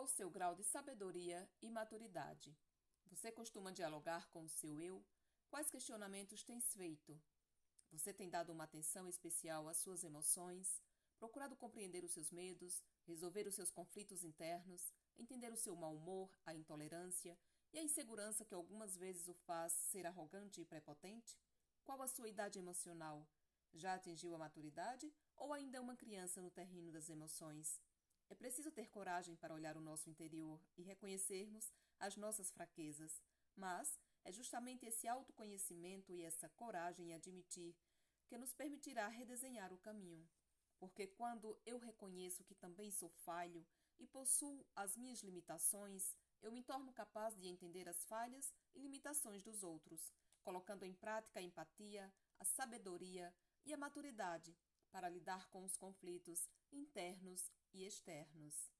Qual o seu grau de sabedoria e maturidade? Você costuma dialogar com o seu eu? Quais questionamentos tens feito? Você tem dado uma atenção especial às suas emoções, procurado compreender os seus medos, resolver os seus conflitos internos, entender o seu mau humor, a intolerância e a insegurança que algumas vezes o faz ser arrogante e prepotente? Qual a sua idade emocional? Já atingiu a maturidade ou ainda é uma criança no terreno das emoções? É preciso ter coragem para olhar o nosso interior e reconhecermos as nossas fraquezas, mas é justamente esse autoconhecimento e essa coragem em admitir que nos permitirá redesenhar o caminho. Porque quando eu reconheço que também sou falho e possuo as minhas limitações, eu me torno capaz de entender as falhas e limitações dos outros, colocando em prática a empatia, a sabedoria e a maturidade para lidar com os conflitos internos e externos.